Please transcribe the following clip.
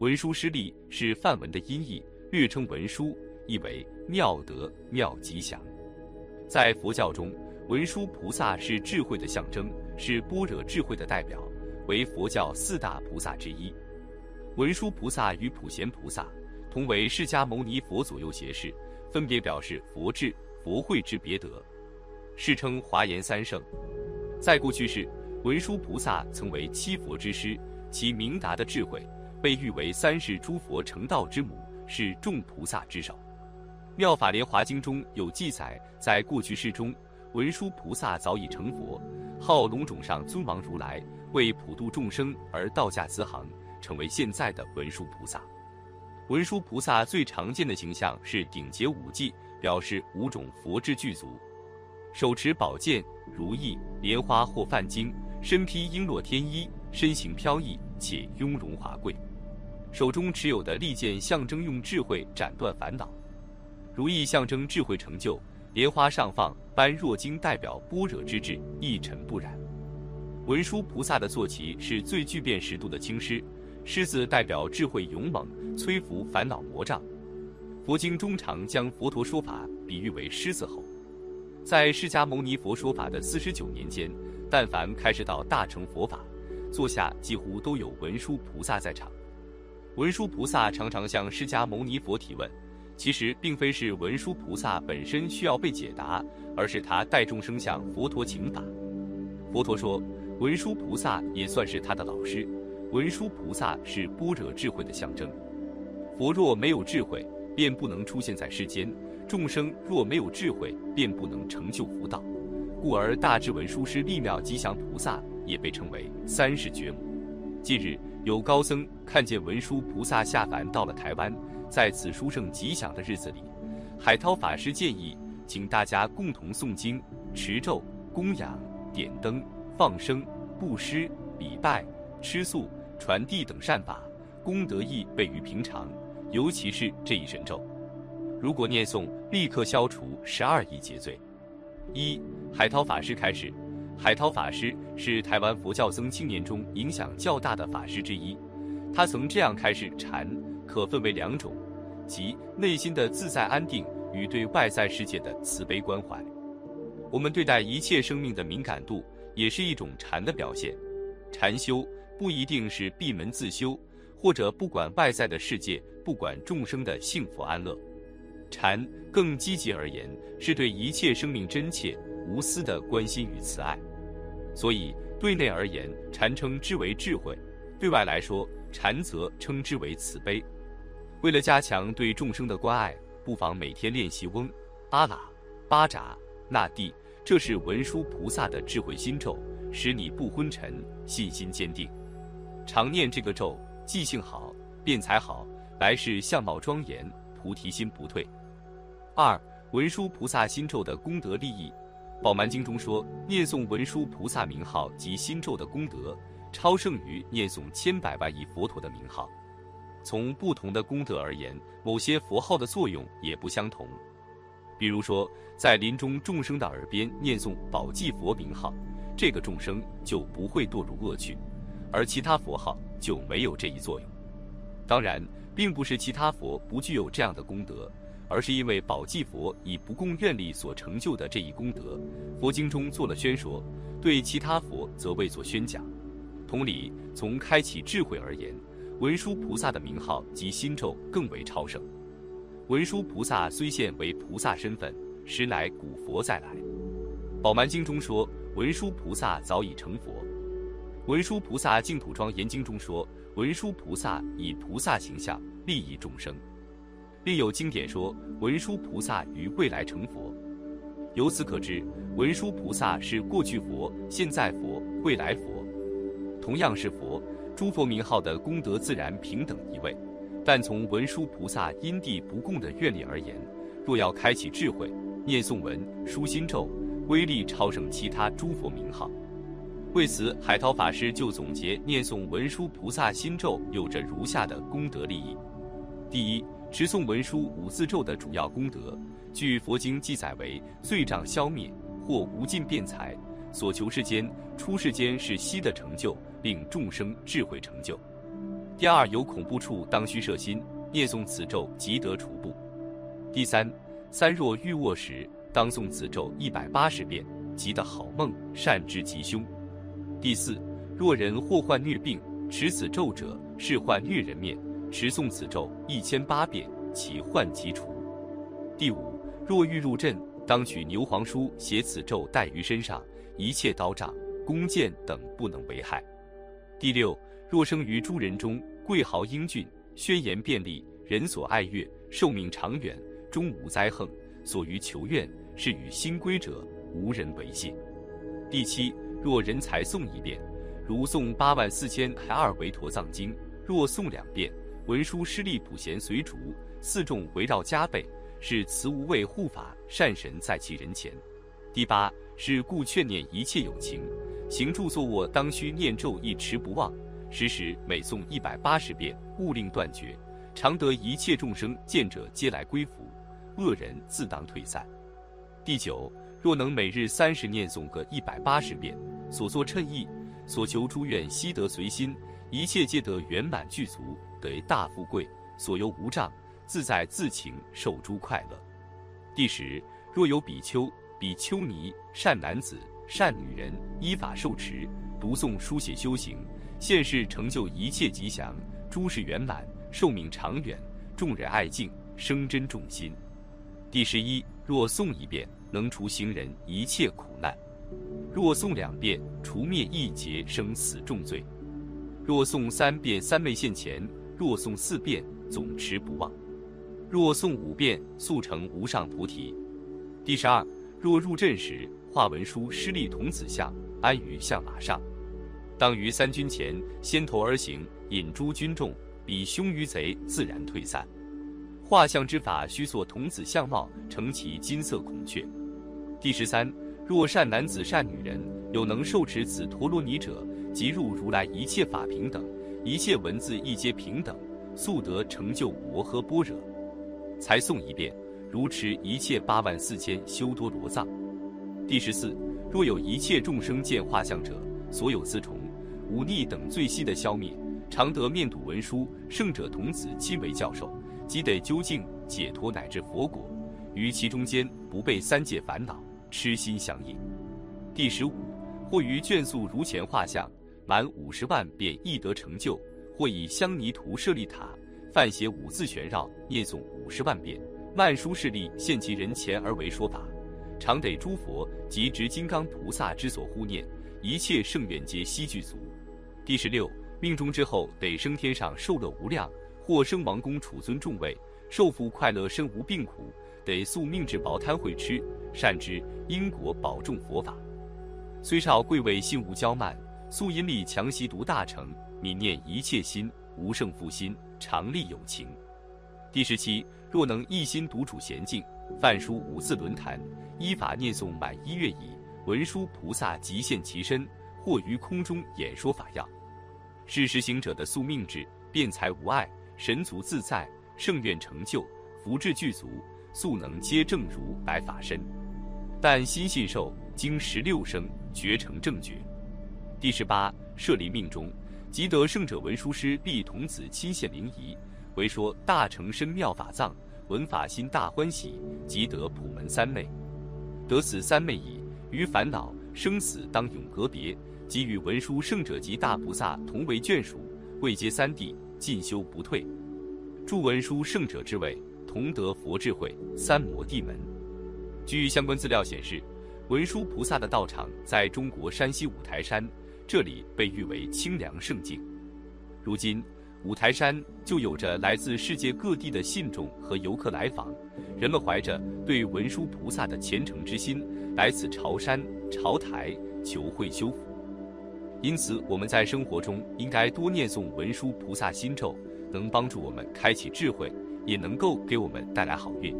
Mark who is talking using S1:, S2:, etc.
S1: 文殊师利是梵文的音译，略称文殊，意为妙德、妙吉祥。在佛教中，文殊菩萨是智慧的象征，是般若智慧的代表，为佛教四大菩萨之一。文殊菩萨与普贤菩萨同为释迦牟尼佛左右胁侍，分别表示佛智、佛慧之别德，世称华严三圣。在过去世，文殊菩萨曾为七佛之师，其明达的智慧被誉为三世诸佛成道之母，是众菩萨之首。《妙法莲华经》中有记载，在过去世中，文殊菩萨早已成佛，号龙种上尊王如来，为普度众生而道驾慈航，成为现在的文殊菩萨。文殊菩萨最常见的形象是顶结五髻，表示五种佛之具足，手持宝剑、如意、莲花或梵经，身披璎珞天衣，身形飘逸且雍容华贵，手中持有的利剑象征用智慧斩断烦恼。如意象征智慧成就，莲花上放般若经代表般若之智，一尘不染。文殊菩萨的坐骑是最具辨识度的青狮，狮子代表智慧勇猛，摧伏烦恼魔障。佛经中常将佛陀说法比喻为狮子吼。在释迦牟尼佛说法的四十九年间，但凡开始到大乘佛法，座下几乎都有文殊菩萨在场。文殊菩萨常常向释迦牟尼佛提问。其实并非是文殊菩萨本身需要被解答，而是他带众生向佛陀请法。佛陀说，文殊菩萨也算是他的老师。文殊菩萨是般若智慧的象征。佛若没有智慧，便不能出现在世间；众生若没有智慧，便不能成就福道。故而大智文殊师利妙吉祥菩萨也被称为三世觉母。近日有高僧看见文殊菩萨下凡到了台湾。在此殊胜吉祥的日子里，海涛法师建议，请大家共同诵经、持咒、供养、点灯、放生、布施、礼拜、吃素、传递等善法，功德益倍于平常。尤其是这一神咒，如果念诵，立刻消除十二亿劫罪。一海涛法师开始，海涛法师是台湾佛教僧青年中影响较大的法师之一，他曾这样开始禅。可分为两种，即内心的自在安定与对外在世界的慈悲关怀。我们对待一切生命的敏感度，也是一种禅的表现。禅修不一定是闭门自修，或者不管外在的世界，不管众生的幸福安乐。禅更积极而言，是对一切生命真切无私的关心与慈爱。所以，对内而言，禅称之为智慧；对外来说，禅则称之为慈悲。为了加强对众生的关爱，不妨每天练习嗡、阿喇、巴扎、那地，这是文殊菩萨的智慧心咒，使你不昏沉，信心坚定。常念这个咒，记性好，辩才好，来世相貌庄严，菩提心不退。二、文殊菩萨心咒的功德利益，《宝鬘经》中说，念诵文殊菩萨名号及心咒的功德，超胜于念诵千百万亿佛陀的名号。从不同的功德而言，某些佛号的作用也不相同。比如说，在临终众生的耳边念诵宝济佛名号，这个众生就不会堕入恶趣；而其他佛号就没有这一作用。当然，并不是其他佛不具有这样的功德，而是因为宝济佛以不共愿力所成就的这一功德，佛经中做了宣说，对其他佛则未作宣讲。同理，从开启智慧而言。文殊菩萨的名号及心咒更为超胜。文殊菩萨虽现为菩萨身份，实乃古佛再来。《宝鬘经》中说，文殊菩萨早已成佛。《文殊菩萨净土庄严经》中说，文殊菩萨以菩萨形象利益众生。另有经典说，文殊菩萨于未来成佛。由此可知，文殊菩萨是过去佛、现在佛、未来佛，同样是佛。诸佛名号的功德自然平等一位，但从文殊菩萨因地不共的愿力而言，若要开启智慧，念诵文、书心咒，威力超胜其他诸佛名号。为此，海涛法师就总结念诵文殊菩萨心咒有着如下的功德利益：第一，持诵文殊五字咒的主要功德，据佛经记载为罪障消灭，或无尽辩才。所求世间，出世间是悉的成就，令众生智慧成就。第二，有恐怖处当须摄心，念诵此咒即得除怖。第三，三若欲卧时，当诵此咒一百八十遍，即得好梦，善治吉凶。第四，若人或患虐病，持此咒者，是患虐人面，持诵此咒一千八遍，其患即除。第五，若欲入阵，当取牛黄书写此咒带于身上，一切刀杖、弓箭等不能为害。第六，若生于诸人中，贵豪英俊，宣言便利，人所爱悦，寿命长远，终无灾横，所于求愿，是与新归者，无人违信。第七，若人才诵一遍，如诵八万四千还二维陀藏经，若诵两遍，文殊师利普贤随逐，四众围绕加倍。是慈无畏护法善神在其人前。第八是故劝念一切有情，行住坐卧当须念咒一持不忘，时时每诵一百八十遍，勿令断绝，常得一切众生见者皆来归服，恶人自当退散。第九，若能每日三十念诵个一百八十遍，所作称意，所求诸愿悉得随心，一切皆得圆满具足，为大富贵，所由无障。自在自情，受诸快乐。第十，若有比丘、比丘尼、善男子、善女人，依法受持，读诵、书写、修行，现世成就一切吉祥，诸事圆满，寿命长远，众人爱敬，生真众心。第十一，若诵一遍，能除行人一切苦难；若诵两遍，除灭一劫生死重罪；若诵三遍，三昧现前；若诵四遍，总持不忘。若诵五遍，速成无上菩提。第十二，若入阵时，画文书施立童子像，安于象马上，当于三军前，先头而行，引诸军众，比凶于贼，自然退散。画像之法，须作童子相貌，乘其金色孔雀。第十三，若善男子、善女人，有能受持此陀罗尼者，即入如来一切法平等，一切文字亦皆平等，速得成就摩诃般若。才诵一遍，如持一切八万四千修多罗藏。第十四，若有一切众生见画像者，所有四重、五逆等罪悉的消灭，常得面睹文殊圣者童子亲为教授，即得究竟解脱乃至佛果，于其中间不被三界烦恼痴心相应。第十五，或于眷宿如前画像，满五十万便易得成就；或以香泥涂舍利塔。范写五字旋绕，念诵五十万遍，曼殊势力现其人前而为说法，常得诸佛及执金刚菩萨之所护念，一切圣愿皆悉具足。第十六，命中之后得升天上受乐无量，或生王宫储尊众位，受福快乐身无病苦，得宿命至薄贪会吃，善知因果保重佛法。虽少贵位心无骄慢，素因力强习读大成，泯念一切心无胜负心。常立有情。第十七，若能一心独处闲静，泛书五字轮坛，依法念诵满一月矣，文殊菩萨即现其身，或于空中演说法要。是实行者的宿命智，辩才无碍，神足自在，圣愿成就，福智具足，素能皆正如白法身。但心信受，经十六生，绝成正觉。第十八，舍离命中。即得圣者文殊师利童子亲现灵仪，为说大乘深妙法藏，闻法心大欢喜，即得普门三昧。得此三昧已，于烦恼生死当永隔别，即与文殊圣者及大菩萨同为眷属，位阶三地，进修不退。诸文殊圣者之位，同得佛智慧三摩地门。据相关资料显示，文殊菩萨的道场在中国山西五台山。这里被誉为清凉圣境，如今五台山就有着来自世界各地的信众和游客来访，人们怀着对文殊菩萨的虔诚之心来此朝山朝台求慧修福。因此，我们在生活中应该多念诵文殊菩萨心咒，能帮助我们开启智慧，也能够给我们带来好运。